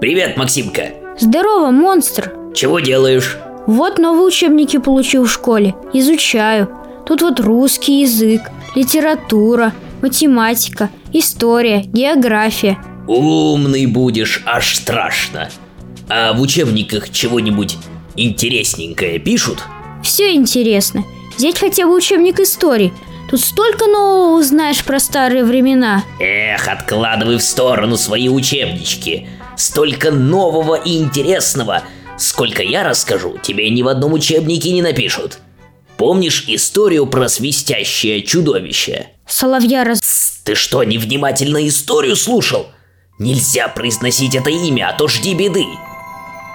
Привет, Максимка. Здорово, монстр. Чего делаешь? Вот новые учебники получил в школе. Изучаю. Тут вот русский язык, литература, математика, история, география. Умный будешь, аж страшно. А в учебниках чего-нибудь интересненькое пишут? Все интересно. Взять хотя бы учебник истории. Тут столько нового узнаешь про старые времена. Эх, откладывай в сторону свои учебнички. Столько нового и интересного. Сколько я расскажу, тебе ни в одном учебнике не напишут. Помнишь историю про свистящее чудовище? Соловья раз... Ты что, невнимательно историю слушал? Нельзя произносить это имя, а то жди беды.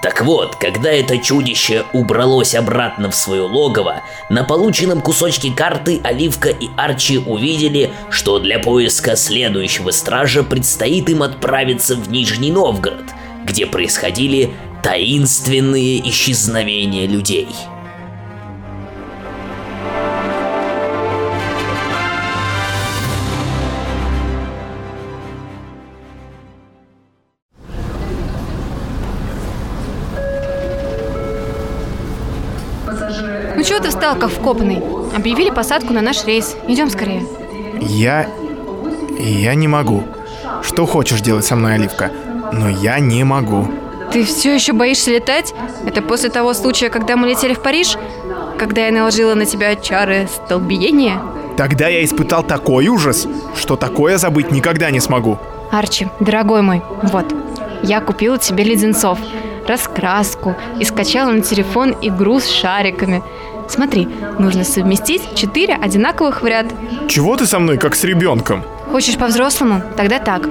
Так вот, когда это чудище убралось обратно в свое логово, на полученном кусочке карты Оливка и Арчи увидели, что для поиска следующего стража предстоит им отправиться в Нижний Новгород, где происходили таинственные исчезновения людей. Чего ты встал, как вкопанный? Объявили посадку на наш рейс. Идем скорее. Я... Я не могу. Что хочешь делать со мной, Оливка? Но я не могу. Ты все еще боишься летать? Это после того случая, когда мы летели в Париж? Когда я наложила на тебя чары столбиения? Тогда я испытал такой ужас, что такое забыть никогда не смогу. Арчи, дорогой мой, вот, я купила тебе леденцов, раскраску и скачала на телефон игру с шариками. Смотри, нужно совместить четыре одинаковых в ряд. Чего ты со мной, как с ребенком? Хочешь по-взрослому? Тогда так.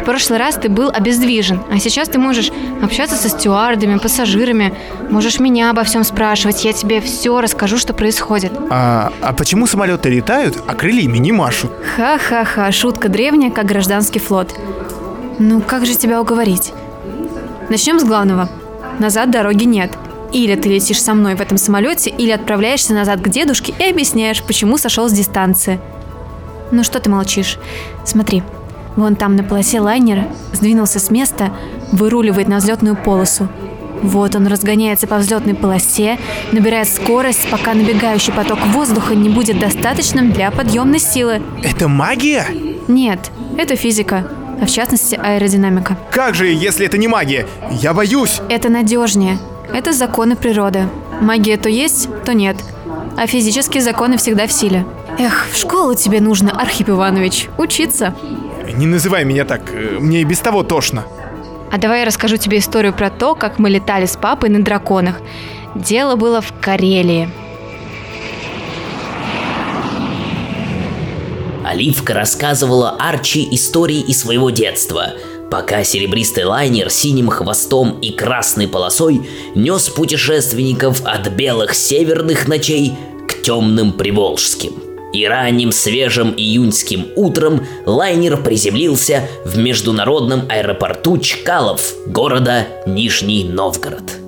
В прошлый раз ты был обездвижен, а сейчас ты можешь общаться со стюардами, пассажирами, можешь меня обо всем спрашивать, я тебе все расскажу, что происходит. А, а почему самолеты летают, а крыльями не машут? Ха-ха-ха, шутка древняя, как гражданский флот. Ну, как же тебя уговорить? Начнем с главного. Назад дороги нет. Или ты летишь со мной в этом самолете, или отправляешься назад к дедушке и объясняешь, почему сошел с дистанции. Ну что ты молчишь? Смотри, вон там на полосе лайнера сдвинулся с места, выруливает на взлетную полосу. Вот он разгоняется по взлетной полосе, набирает скорость, пока набегающий поток воздуха не будет достаточным для подъемной силы. Это магия? Нет, это физика, а в частности аэродинамика. Как же, если это не магия? Я боюсь. Это надежнее. Это законы природы. Магия то есть, то нет. А физические законы всегда в силе. Эх, в школу тебе нужно, Архип Иванович, учиться. Не называй меня так, э, мне и без того тошно. А давай я расскажу тебе историю про то, как мы летали с папой на драконах. Дело было в Карелии. Оливка рассказывала Арчи истории из своего детства, пока серебристый лайнер синим хвостом и красной полосой нес путешественников от белых северных ночей к темным приволжским. И ранним свежим июньским утром лайнер приземлился в международном аэропорту Чкалов, города Нижний Новгород.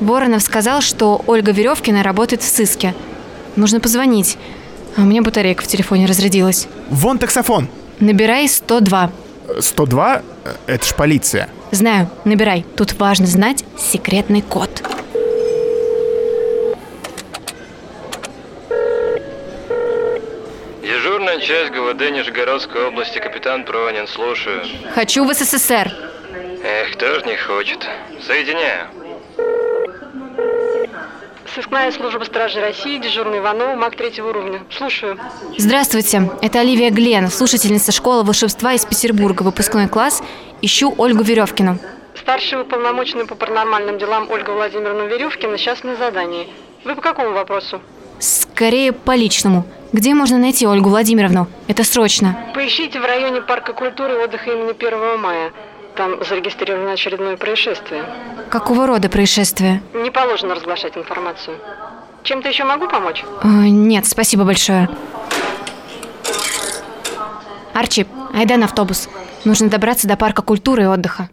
Воронов сказал, что Ольга Веревкина работает в сыске. Нужно позвонить. А у меня батарейка в телефоне разрядилась. Вон таксофон. Набирай 102. 102? Э, Это ж полиция. Знаю, набирай. Тут важно знать секретный код. Дежурная часть ГВД Нижегородской области, капитан Пронин, слушаю. Хочу в СССР. Эх, тоже не хочет. Соединяю. Сыскная служба стражи России, дежурный Иванов, маг третьего уровня. Слушаю. Здравствуйте, это Оливия Глен, слушательница школы волшебства из Петербурга, выпускной класс. Ищу Ольгу Веревкину. Старший уполномоченный по паранормальным делам Ольга Владимировна Веревкина сейчас на задании. Вы по какому вопросу? Скорее по личному. Где можно найти Ольгу Владимировну? Это срочно. Поищите в районе парка культуры и отдыха имени 1 мая. Там зарегистрировано очередное происшествие. Какого рода происшествие? Не положено разглашать информацию. Чем-то еще могу помочь? Э, нет, спасибо большое. Арчи, айда на автобус. Нужно добраться до парка культуры и отдыха.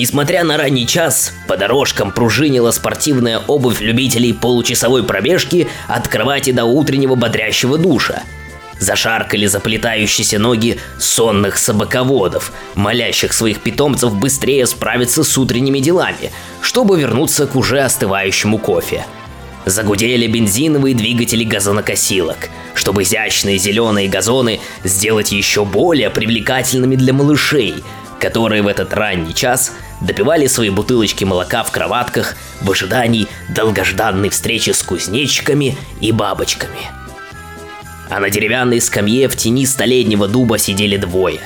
Несмотря на ранний час, по дорожкам пружинила спортивная обувь любителей получасовой пробежки от кровати до утреннего бодрящего душа. Зашаркали заплетающиеся ноги сонных собаководов, молящих своих питомцев быстрее справиться с утренними делами, чтобы вернуться к уже остывающему кофе. Загудели бензиновые двигатели газонокосилок, чтобы изящные зеленые газоны сделать еще более привлекательными для малышей – которые в этот ранний час допивали свои бутылочки молока в кроватках в ожидании долгожданной встречи с кузнечиками и бабочками. А на деревянной скамье в тени столетнего дуба сидели двое.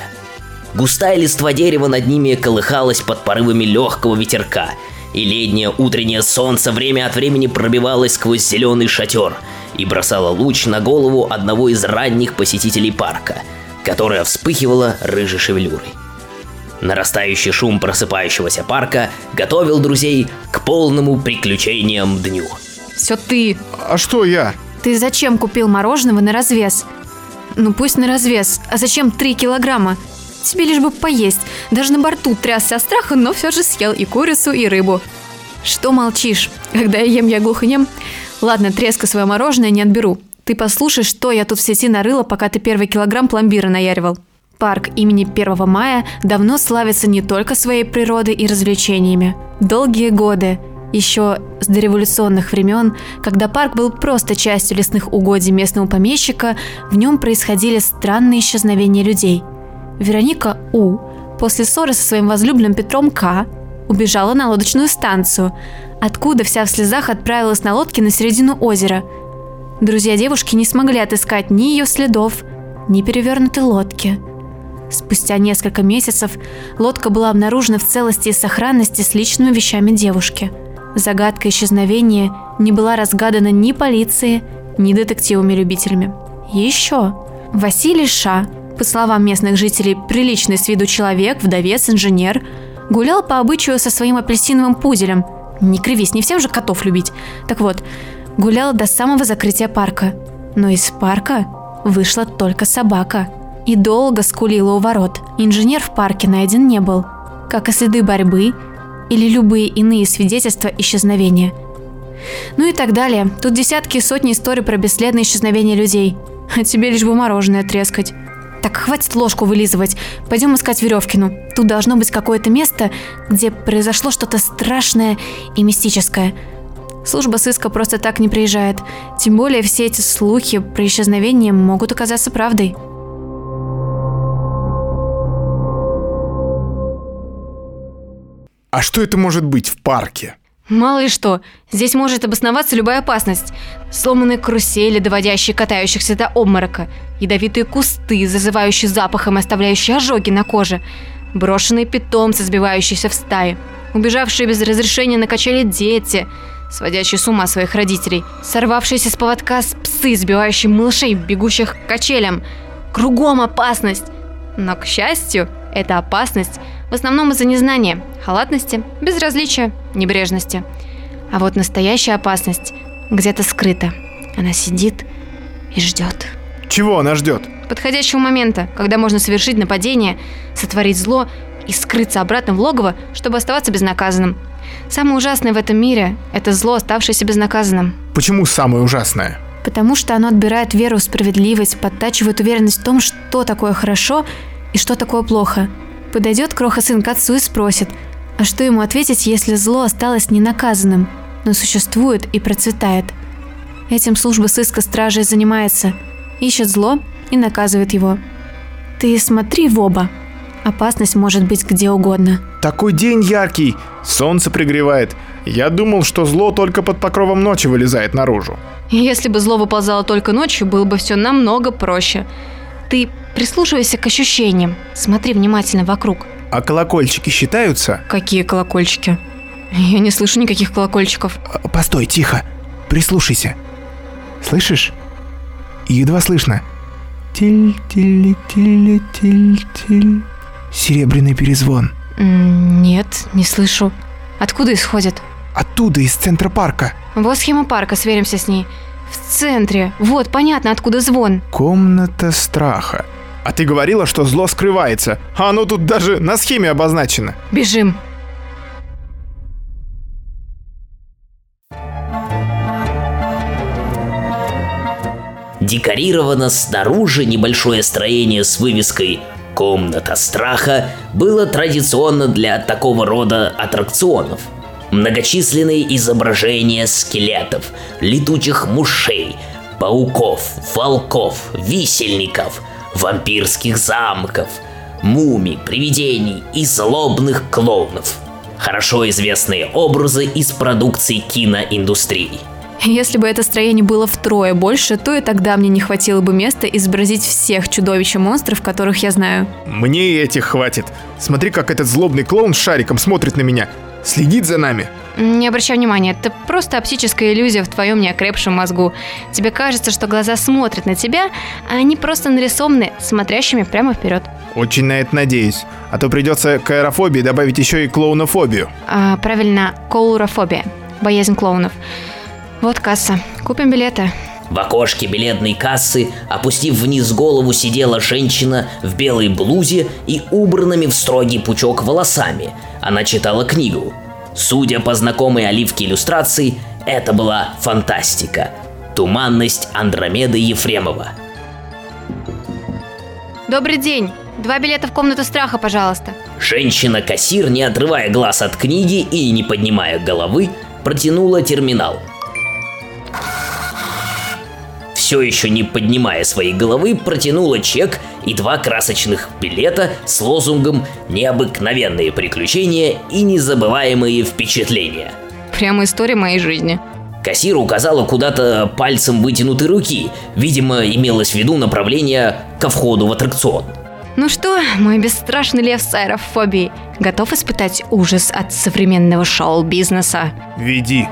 Густая листва дерева над ними колыхалась под порывами легкого ветерка, и летнее утреннее солнце время от времени пробивалось сквозь зеленый шатер и бросало луч на голову одного из ранних посетителей парка, которая вспыхивала рыжей шевелюрой. Нарастающий шум просыпающегося парка готовил друзей к полному приключениям дню. Все ты. А что я? Ты зачем купил мороженого на развес? Ну пусть на развес. А зачем 3 килограмма? Тебе лишь бы поесть. Даже на борту трясся от страха, но все же съел и курицу, и рыбу. Что молчишь? Когда я ем, я глухонем. Ладно, треска свое мороженое не отберу. Ты послушай, что я тут в сети нарыла, пока ты первый килограмм пломбира наяривал. Парк имени 1 мая давно славится не только своей природой и развлечениями. Долгие годы, еще с дореволюционных времен, когда парк был просто частью лесных угодий местного помещика, в нем происходили странные исчезновения людей. Вероника У после ссоры со своим возлюбленным Петром К убежала на лодочную станцию, откуда вся в слезах отправилась на лодке на середину озера. Друзья девушки не смогли отыскать ни ее следов, ни перевернутой лодки – Спустя несколько месяцев лодка была обнаружена в целости и сохранности с личными вещами девушки. Загадка исчезновения не была разгадана ни полицией, ни детективами-любителями. Еще Василий Ша, по словам местных жителей, приличный с виду человек, вдовец, инженер, гулял по обычаю со своим апельсиновым пуделем. Не кривись, не всем же котов любить. Так вот, гулял до самого закрытия парка. Но из парка вышла только собака – и долго скулила у ворот. Инженер в парке найден не был, как и следы борьбы или любые иные свидетельства исчезновения. Ну и так далее. Тут десятки и сотни историй про бесследное исчезновение людей. А тебе лишь бы мороженое трескать. Так, хватит ложку вылизывать. Пойдем искать Веревкину. Тут должно быть какое-то место, где произошло что-то страшное и мистическое. Служба сыска просто так не приезжает. Тем более все эти слухи про исчезновение могут оказаться правдой. А что это может быть в парке? Мало ли что, здесь может обосноваться любая опасность. Сломанные карусели, доводящие катающихся до обморока, ядовитые кусты, зазывающие запахом и оставляющие ожоги на коже, брошенные питомцы, сбивающиеся в стаи, убежавшие без разрешения на качели дети, сводящие с ума своих родителей, сорвавшиеся с поводка псы, сбивающие малышей, бегущих к качелям. Кругом опасность. Но, к счастью, эта опасность в основном из-за незнания, халатности, безразличия, небрежности. А вот настоящая опасность где-то скрыта. Она сидит и ждет. Чего она ждет? Подходящего момента, когда можно совершить нападение, сотворить зло и скрыться обратно в логово, чтобы оставаться безнаказанным. Самое ужасное в этом мире – это зло, оставшееся безнаказанным. Почему самое ужасное? Потому что оно отбирает веру в справедливость, подтачивает уверенность в том, что такое хорошо и что такое плохо. Подойдет кроха-сын к отцу и спросит, а что ему ответить, если зло осталось ненаказанным, но существует и процветает? Этим служба сыска стражей занимается. Ищет зло и наказывает его. Ты смотри в оба. Опасность может быть где угодно. Такой день яркий, солнце пригревает. Я думал, что зло только под покровом ночи вылезает наружу. Если бы зло выползало только ночью, было бы все намного проще. Ты прислушивайся к ощущениям, смотри внимательно вокруг. А колокольчики считаются? Какие колокольчики? Я не слышу никаких колокольчиков. А, постой, тихо. Прислушайся. Слышишь? Едва слышно. Тиль-тиль-тиль-тиль-тиль. Серебряный перезвон. Нет, не слышу. Откуда исходит? Оттуда, из центра парка. Вот схема парка, сверимся с ней. В центре. Вот, понятно, откуда звон. Комната страха. А ты говорила, что зло скрывается. А оно тут даже на схеме обозначено. Бежим. Декорировано снаружи небольшое строение с вывеской «Комната страха» было традиционно для такого рода аттракционов – Многочисленные изображения скелетов, летучих мушей, пауков, волков, висельников – вампирских замков, мумий, привидений и злобных клоунов. Хорошо известные образы из продукции киноиндустрии. Если бы это строение было втрое больше, то и тогда мне не хватило бы места изобразить всех чудовищ и монстров, которых я знаю. Мне и этих хватит. Смотри, как этот злобный клоун с шариком смотрит на меня. Следит за нами. Не обращай внимания, это просто оптическая иллюзия в твоем неокрепшем мозгу. Тебе кажется, что глаза смотрят на тебя, а они просто нарисованы смотрящими прямо вперед. Очень на это надеюсь. А то придется к аэрофобии добавить еще и клоунофобию. А, правильно, коулрофобия, боязнь клоунов. Вот касса. Купим билеты. В окошке билетной кассы, опустив вниз голову, сидела женщина в белой блузе и убранными в строгий пучок волосами. Она читала книгу. Судя по знакомой оливке иллюстрации, это была фантастика. Туманность Андромеды Ефремова. Добрый день. Два билета в комнату страха, пожалуйста. Женщина-кассир, не отрывая глаз от книги и не поднимая головы, протянула терминал. Все еще не поднимая своей головы, протянула чек и два красочных билета с лозунгом «Необыкновенные приключения и незабываемые впечатления». Прямо история моей жизни. Кассир указала куда-то пальцем вытянутой руки. Видимо, имелось в виду направление ко входу в аттракцион. Ну что, мой бесстрашный лев с аэрофобией, готов испытать ужас от современного шоу-бизнеса? Веди.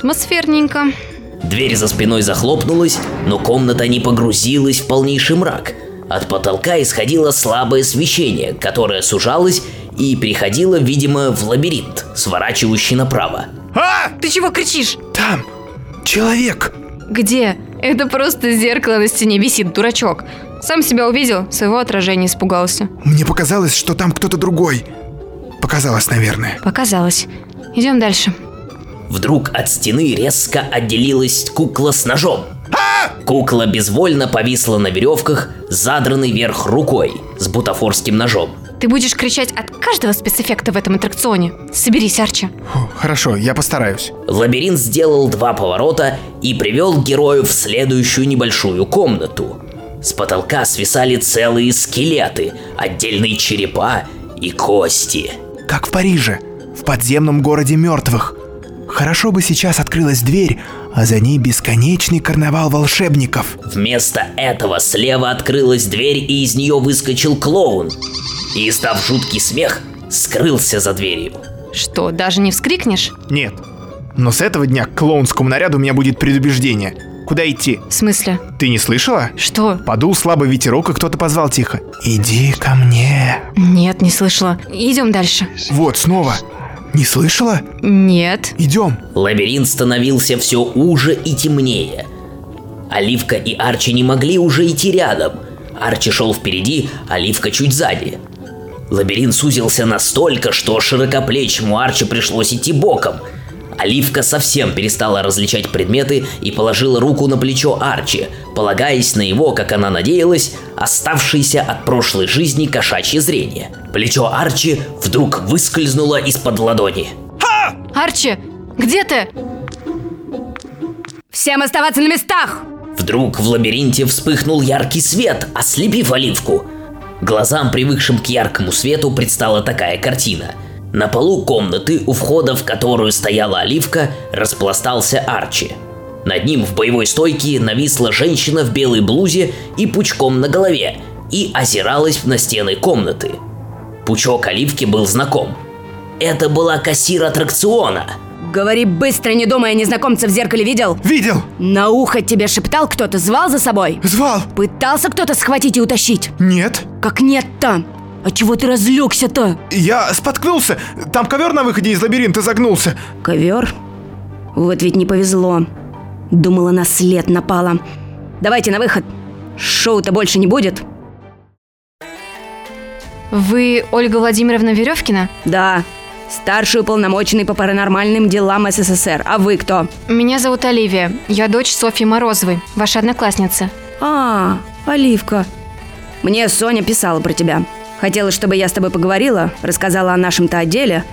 Атмосферненько. Дверь за спиной захлопнулась, но комната не погрузилась в полнейший мрак. От потолка исходило слабое освещение, которое сужалось и переходило, видимо, в лабиринт, сворачивающий направо. А! Ты чего кричишь? Там! Человек! Где? Это просто зеркало на стене висит, дурачок. Сам себя увидел, своего отражения испугался. Мне показалось, что там кто-то другой. Показалось, наверное. Показалось. Идем дальше. Вдруг от стены резко отделилась кукла с ножом. Кукла безвольно повисла на веревках, задранной вверх рукой, с бутафорским ножом. Ты будешь кричать от каждого спецэффекта в этом аттракционе. Соберись, Арчи. Фу, хорошо, я постараюсь. Лабиринт сделал два поворота и привел героев в следующую небольшую комнату. С потолка свисали целые скелеты, отдельные черепа и кости. Как в Париже, в подземном городе мертвых. Хорошо бы сейчас открылась дверь, а за ней бесконечный карнавал волшебников. Вместо этого слева открылась дверь, и из нее выскочил клоун. И, издав жуткий смех, скрылся за дверью. Что, даже не вскрикнешь? Нет. Но с этого дня к клоунскому наряду у меня будет предубеждение. Куда идти? В смысле? Ты не слышала? Что? Подул слабый ветерок, и кто-то позвал тихо. «Иди ко мне». Нет, не слышала. Идем дальше. Вот, снова. Не слышала? Нет. Идем. Лабиринт становился все уже и темнее. Оливка и Арчи не могли уже идти рядом. Арчи шел впереди, Оливка чуть сзади. Лабиринт сузился настолько, что широкоплечему Арчи пришлось идти боком. Оливка совсем перестала различать предметы и положила руку на плечо Арчи, полагаясь на его, как она надеялась, оставшееся от прошлой жизни кошачье зрение. Плечо Арчи вдруг выскользнуло из-под ладони. Арчи, где ты? Всем оставаться на местах! Вдруг в лабиринте вспыхнул яркий свет, ослепив Оливку. Глазам, привыкшим к яркому свету, предстала такая картина. На полу комнаты, у входа в которую стояла Оливка, распластался Арчи. Над ним в боевой стойке нависла женщина в белой блузе и пучком на голове и озиралась на стены комнаты. Пучок Оливки был знаком. Это была кассир аттракциона – Говори быстро, не думая, незнакомца в зеркале видел? Видел? На ухо тебе шептал кто-то, звал за собой? Звал. Пытался кто-то схватить и утащить? Нет. Как нет-то? А чего ты разлегся-то? Я споткнулся. Там ковер на выходе из лабиринта загнулся. Ковер? Вот ведь не повезло. Думала, на след напала. Давайте на выход. Шоу-то больше не будет. Вы Ольга Владимировна Веревкина? Да, старший уполномоченный по паранормальным делам СССР. А вы кто? Меня зовут Оливия. Я дочь Софьи Морозовой, ваша одноклассница. А, Оливка. Мне Соня писала про тебя. Хотела, чтобы я с тобой поговорила, рассказала о нашем-то отделе.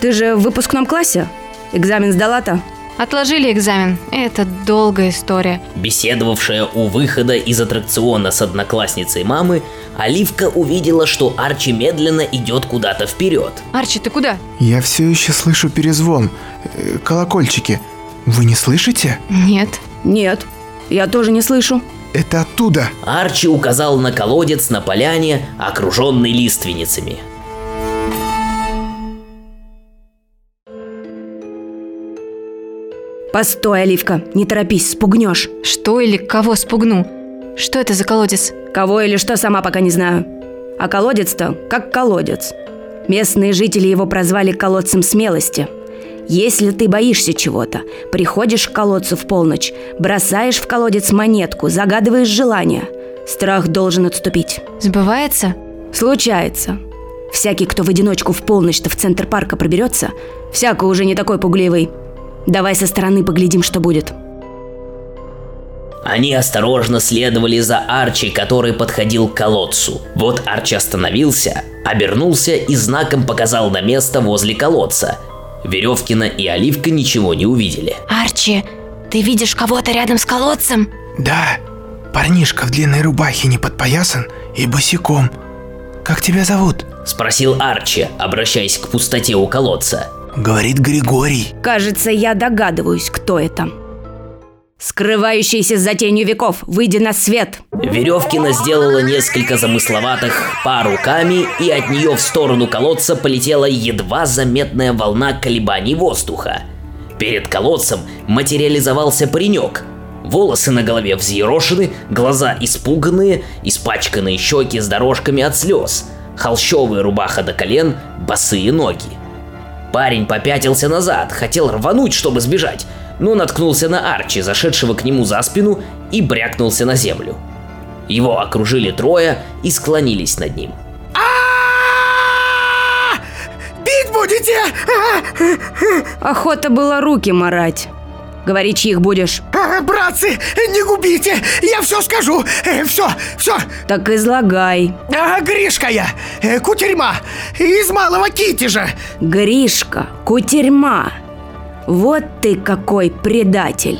Ты же в выпускном классе? Экзамен сдала-то? Отложили экзамен. Это долгая история. Беседовавшая у выхода из аттракциона с одноклассницей мамы, Оливка увидела, что Арчи медленно идет куда-то вперед. Арчи, ты куда? Я все еще слышу перезвон. э, Колокольчики. Вы не слышите? Нет. Нет, я тоже не слышу. Это оттуда. Арчи указал на колодец на поляне, окруженный лиственницами. Постой, Оливка, не торопись, спугнешь. Что или кого спугну? Что это за колодец? Кого или что, сама пока не знаю. А колодец-то как колодец. Местные жители его прозвали колодцем смелости. Если ты боишься чего-то, приходишь к колодцу в полночь, бросаешь в колодец монетку, загадываешь желание. Страх должен отступить. Сбывается? Случается. Всякий, кто в одиночку в полночь-то в центр парка проберется, всяко уже не такой пугливый. Давай со стороны поглядим, что будет. Они осторожно следовали за Арчи, который подходил к колодцу. Вот Арчи остановился, обернулся и знаком показал на место возле колодца. Веревкина и Оливка ничего не увидели. Арчи, ты видишь кого-то рядом с колодцем? Да, парнишка в длинной рубахе не подпоясан и босиком. Как тебя зовут? Спросил Арчи, обращаясь к пустоте у колодца. Говорит Григорий. Кажется, я догадываюсь, кто это. Скрывающийся за тенью веков, выйди на свет. Веревкина сделала несколько замысловатых па руками, и от нее в сторону колодца полетела едва заметная волна колебаний воздуха. Перед колодцем материализовался паренек. Волосы на голове взъерошены, глаза испуганные, испачканные щеки с дорожками от слез, холщовая рубаха до колен, босые ноги. Парень попятился назад, хотел рвануть, чтобы сбежать, но наткнулся на Арчи, зашедшего к нему за спину, и брякнулся на землю. Его окружили трое и склонились над ним. Бить будете? Охота была руки марать. Говори, чьих будешь. А, Братцы, не губите, я все скажу, все, все. Так излагай. Гришка я, э, кутерьма, из малого Китежа. Гришка, кутерьма. Вот ты какой предатель.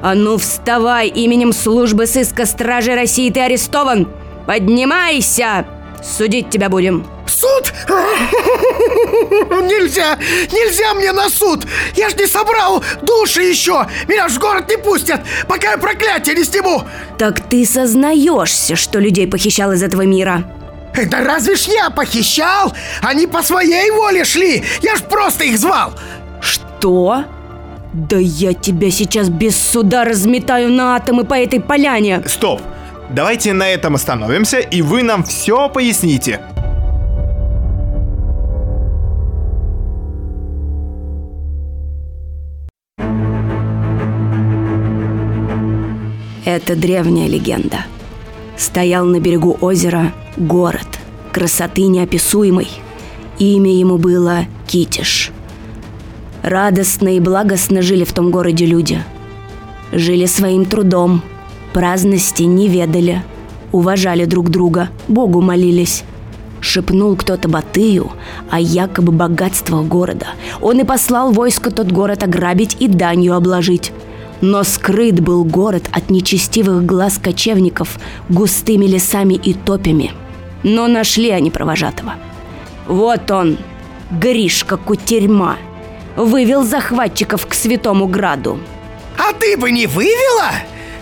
А ну вставай, именем службы сыска Стражи России ты арестован. Поднимайся, судить тебя будем. Суд? Нельзя, нельзя мне на суд. Я ж не собрал души еще. Меня ж в город не пустят, пока я проклятие не сниму. Так ты сознаешься, что людей похищал из этого мира? Да разве ж я похищал? Они по своей воле шли. Я ж просто их звал. Что? Да я тебя сейчас без суда разметаю на атомы по этой поляне. Стоп! Давайте на этом остановимся, и вы нам все поясните. Это древняя легенда. Стоял на берегу озера город, красоты неописуемой. Имя ему было Китиш. Радостно и благостно жили в том городе люди. Жили своим трудом, праздности не ведали, уважали друг друга, Богу молились. Шепнул кто-то Батыю о якобы богатствах города. Он и послал войско тот город ограбить и данью обложить. Но скрыт был город от нечестивых глаз кочевников густыми лесами и топями. Но нашли они провожатого. Вот он, Гришка Кутерьма, вывел захватчиков к Святому Граду. А ты бы не вывела?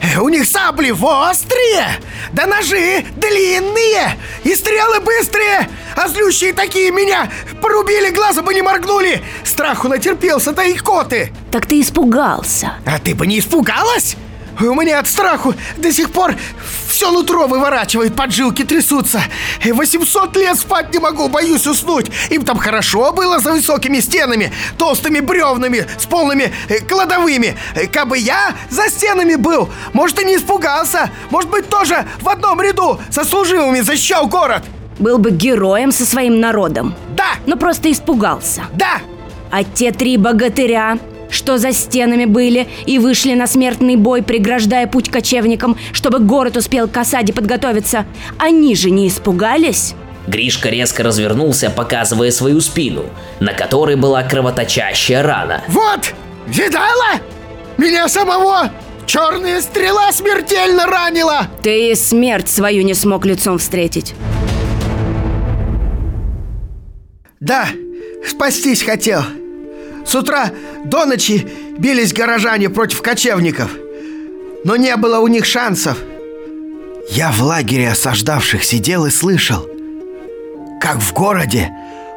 Э, У них сабли острые, да ножи длинные, и стрелы быстрые, а злющие такие меня порубили, глаза бы не моргнули. Страху натерпелся, да и коты. Так ты испугался. А ты бы не испугалась? У меня от страху до сих пор все нутро выворачивает, поджилки трясутся. И 800 лет спать не могу, боюсь уснуть. Им там хорошо было за высокими стенами, толстыми бревнами, с полными э, кладовыми. Э, Кабы я за стенами был, может и не испугался. Может быть тоже в одном ряду со служивыми защищал город. был бы героем со своим народом. Да! Но просто испугался. Да! А те три богатыря, что за стенами были и вышли на смертный бой, преграждая путь кочевникам, чтобы город успел к осаде подготовиться, они же не испугались? Гришка резко развернулся, показывая свою спину, на которой была кровоточащая рана. Вот! Видала? Меня самого черная стрела смертельно ранила! Ты и смерть свою не смог лицом встретить. Да, спастись хотел. С утра до ночи бились горожане против кочевников. Но не было у них шансов. Я в лагере осаждавших сидел и слышал, как в городе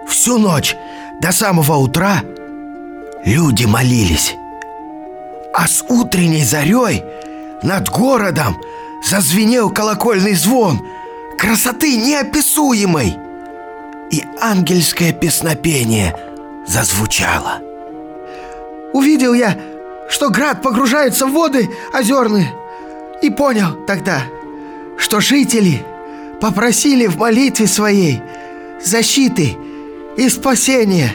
всю ночь до самого утра люди молились. А с утренней зарей над городом зазвенел колокольный звон красоты неописуемой. И ангельское песнопение зазвучало. Увидел я, что град погружается в воды озерные, и понял тогда, что жители попросили в молитве своей защиты и спасения.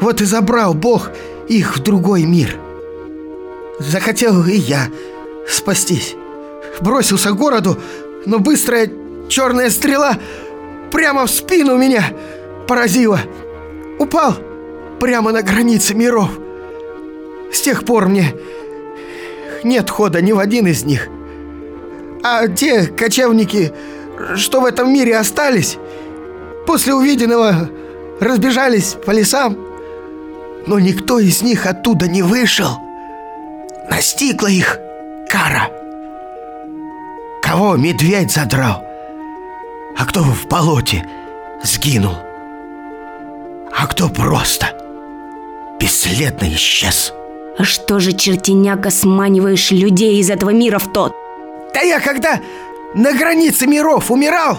Вот и забрал Бог их в другой мир. Захотел и я спастись. Бросился к городу, но быстрая черная стрела прямо в спину меня поразила. Упал прямо на границе миров. С тех пор мне нет хода ни в один из них. А те кочевники, что в этом мире остались, после увиденного разбежались по лесам. Но никто из них оттуда не вышел. Настигла их кара. Кого медведь задрал, а кто в болоте сгинул, а кто просто бесследно исчез. А что же, чертеняка, сманиваешь людей из этого мира в тот? Да я когда на границе миров умирал,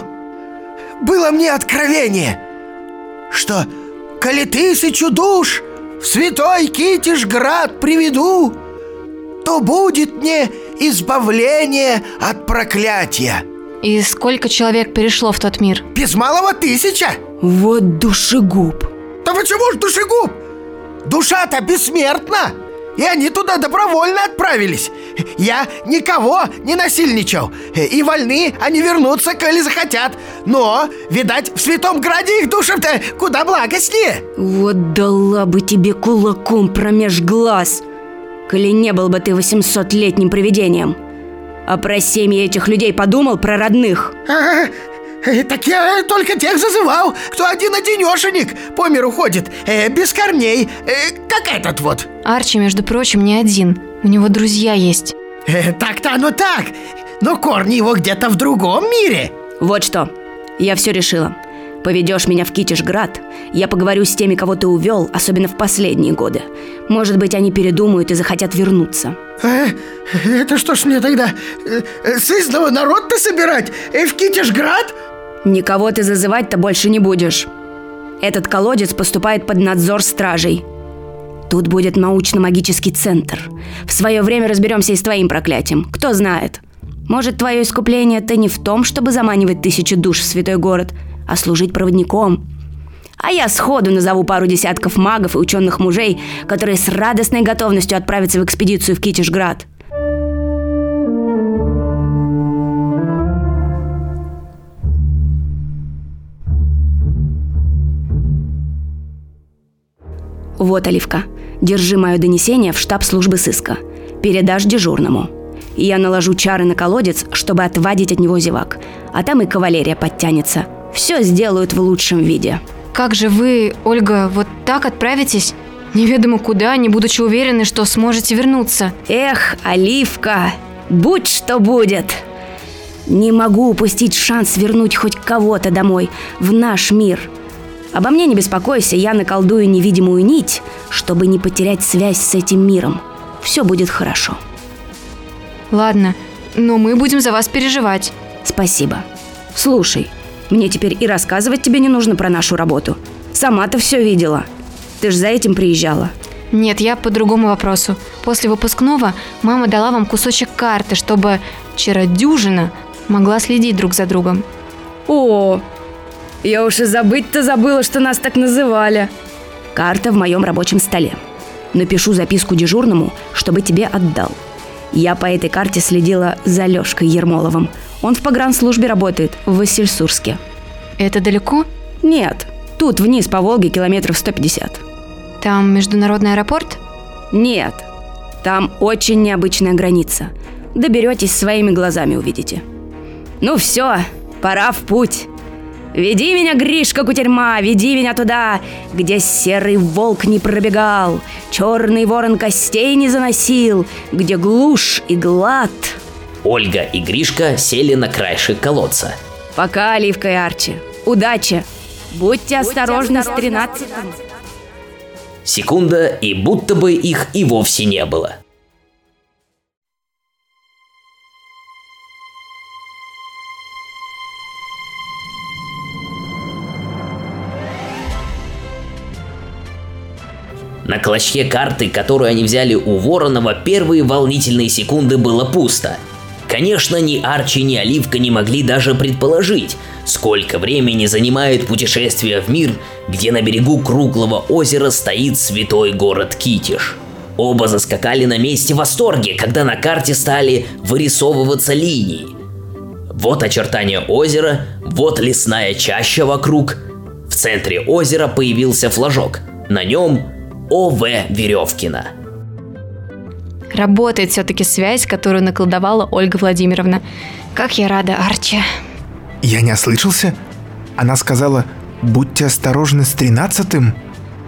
было мне откровение, что коли тысячу душ в святой Китишград приведу, то будет мне избавление от проклятия. И сколько человек перешло в тот мир? Без малого тысяча. Вот душегуб. Да почему ж душегуб? Душа-то бессмертна. И они туда добровольно отправились. Я никого не насильничал. И вольны они вернуться, коли захотят. Но, видать, в Святом Граде их душам-то куда благостнее. Вот дала бы тебе кулаком промеж глаз, коли не был бы ты 800-летним привидением. А про семьи этих людей подумал, про родных. Ага, так я только тех зазывал, кто один-одинешенек по миру ходит, э, без корней, э, как этот вот. Арчи, между прочим, не один. У него друзья есть. Э, так-то оно так, но корни его где-то в другом мире. Вот что, я все решила. Поведешь меня в Китишград, я поговорю с теми, кого ты увел, особенно в последние годы. Может быть, они передумают и захотят вернуться. Э, это что ж мне тогда, э, э, сызного народ-то собирать э, в Китишград? Никого ты зазывать-то больше не будешь. Этот колодец поступает под надзор стражей. Тут будет научно-магический центр. В свое время разберемся и с твоим проклятием. Кто знает. Может, твое искупление-то не в том, чтобы заманивать тысячу душ в святой город, а служить проводником. А я сходу назову пару десятков магов и ученых мужей, которые с радостной готовностью отправятся в экспедицию в Китишград. Вот, Оливка, держи мое донесение в штаб службы сыска. Передашь дежурному. И я наложу чары на колодец, чтобы отвадить от него зевак. А там и кавалерия подтянется. Все сделают в лучшем виде. Как же вы, Ольга, вот так отправитесь? Неведомо куда, не будучи уверены, что сможете вернуться. Эх, Оливка, будь что будет. Не могу упустить шанс вернуть хоть кого-то домой, в наш мир. Обо мне не беспокойся, я наколдую невидимую нить, чтобы не потерять связь с этим миром. Все будет хорошо. Ладно, но мы будем за вас переживать. Спасибо. Слушай, мне теперь и рассказывать тебе не нужно про нашу работу. Сама-то все видела. Ты ж за этим приезжала. Нет, я по другому вопросу. После выпускного мама дала вам кусочек карты, чтобы чародюжина могла следить друг за другом. О, Я уж и забыть-то забыла, что нас так называли. Карта в моем рабочем столе. Напишу записку дежурному, чтобы тебе отдал. Я по этой карте следила за Лёшкой Ермоловым. Он в погранслужбе работает, в Васильсурске. Это далеко? Нет, тут вниз по Волге километров 150. Там международный аэропорт? Нет, там очень необычная граница. Доберетесь своими глазами увидите. Ну все, пора в путь. Веди меня, Гришка Кутерьма, веди меня туда, где серый волк не пробегал, черный ворон костей не заносил, где глушь и глад. Ольга и Гришка сели на краешек колодца. Пока, Оливка и Арчи. Удачи. Будьте осторожны с тринадцатым. Секунда, и будто бы их и вовсе не было. Клочке карты, которую они взяли у Воронова, первые волнительные секунды было пусто. Конечно, ни Арчи, ни Оливка не могли даже предположить, сколько времени занимает путешествие в мир, где на берегу круглого озера стоит святой город Китиш. Оба заскакали на месте в восторге, когда на карте стали вырисовываться линии. Вот очертания озера, вот лесная чаща вокруг. В центре озера появился флажок. На нем О.В. Веревкина. Работает все-таки связь, которую наколдовала Ольга Владимировна. Как я рада, Арчи. Я не ослышался? Она сказала, будьте осторожны с тринадцатым?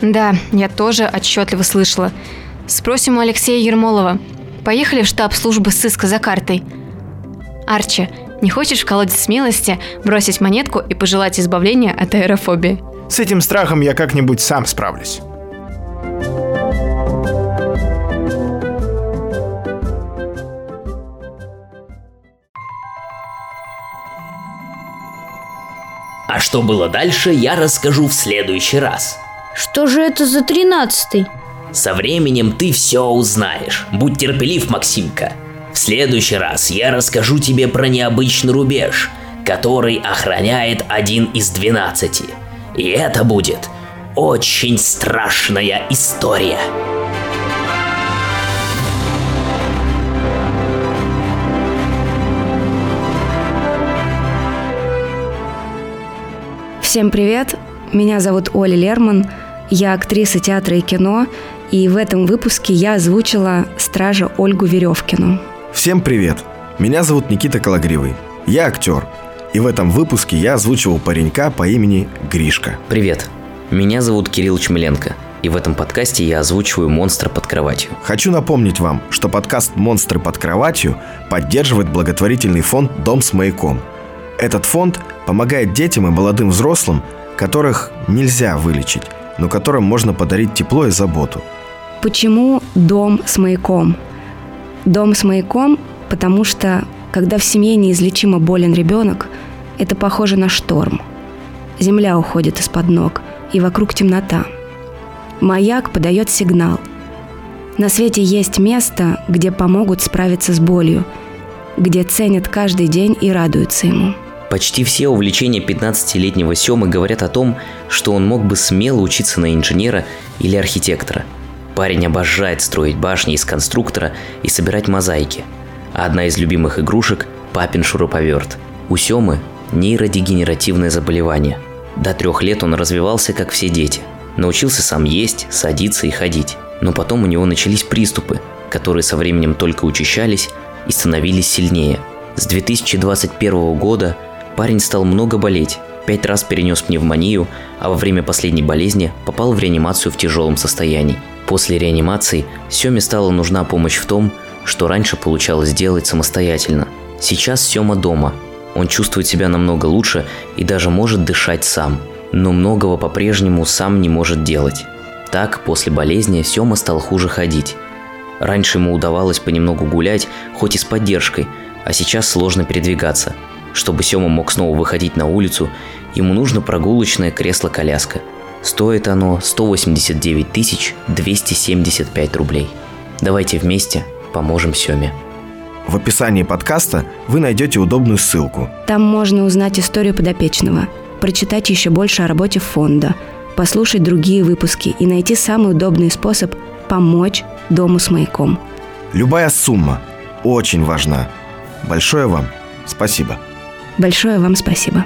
Да, я тоже отчетливо слышала. Спросим у Алексея Ермолова. Поехали в штаб службы сыска за картой. Арчи, не хочешь в колодец смелости бросить монетку и пожелать избавления от аэрофобии? С этим страхом я как-нибудь сам справлюсь. А что было дальше, я расскажу в следующий раз. Что же это за тринадцатый? Со временем ты все узнаешь. Будь терпелив, Максимка. В следующий раз я расскажу тебе про необычный рубеж, который охраняет один из двенадцати. И это будет очень страшная история. Всем привет, меня зовут Оля Лерман, я актриса театра и кино, и в этом выпуске я озвучила стража Ольгу Веревкину. Всем привет! Меня зовут Никита Калагривый. Я актер. И в этом выпуске я озвучивал паренька по имени Гришка. Привет. Меня зовут Кирилл Чмеленко. И в этом подкасте я озвучиваю монстра под кроватью. Хочу напомнить вам, что подкаст «Монстры под кроватью» поддерживает благотворительный фонд «Дом с маяком». Этот фонд помогает детям и молодым взрослым, которых нельзя вылечить, но которым можно подарить тепло и заботу. Почему дом с маяком? Дом с маяком, потому что когда в семье неизлечимо болен ребенок, это похоже на шторм. Земля уходит из-под ног, и вокруг темнота. Маяк подает сигнал. На свете есть место, где помогут справиться с болью, где ценят каждый день и радуются ему. Почти все увлечения 15-летнего Семы говорят о том, что он мог бы смело учиться на инженера или архитектора. Парень обожает строить башни из конструктора и собирать мозаики. А одна из любимых игрушек – папин шуруповерт. У Семы нейродегенеративное заболевание. До трех лет он развивался, как все дети. Научился сам есть, садиться и ходить. Но потом у него начались приступы, которые со временем только учащались и становились сильнее. С 2021 года парень стал много болеть, пять раз перенес пневмонию, а во время последней болезни попал в реанимацию в тяжелом состоянии. После реанимации Семе стала нужна помощь в том, что раньше получалось делать самостоятельно. Сейчас Сема дома. Он чувствует себя намного лучше и даже может дышать сам. Но многого по-прежнему сам не может делать. Так, после болезни Сема стал хуже ходить. Раньше ему удавалось понемногу гулять, хоть и с поддержкой, а сейчас сложно передвигаться. Чтобы Сема мог снова выходить на улицу, ему нужно прогулочное кресло-коляска. Стоит оно 189 275 рублей. Давайте вместе поможем Семе. В описании подкаста вы найдете удобную ссылку. Там можно узнать историю подопечного. прочитать еще больше о работе фонда, послушать другие выпуски и найти самый удобный способ помочь Дому с маяком. Любая сумма очень важна. Большое вам спасибо. Большое вам спасибо.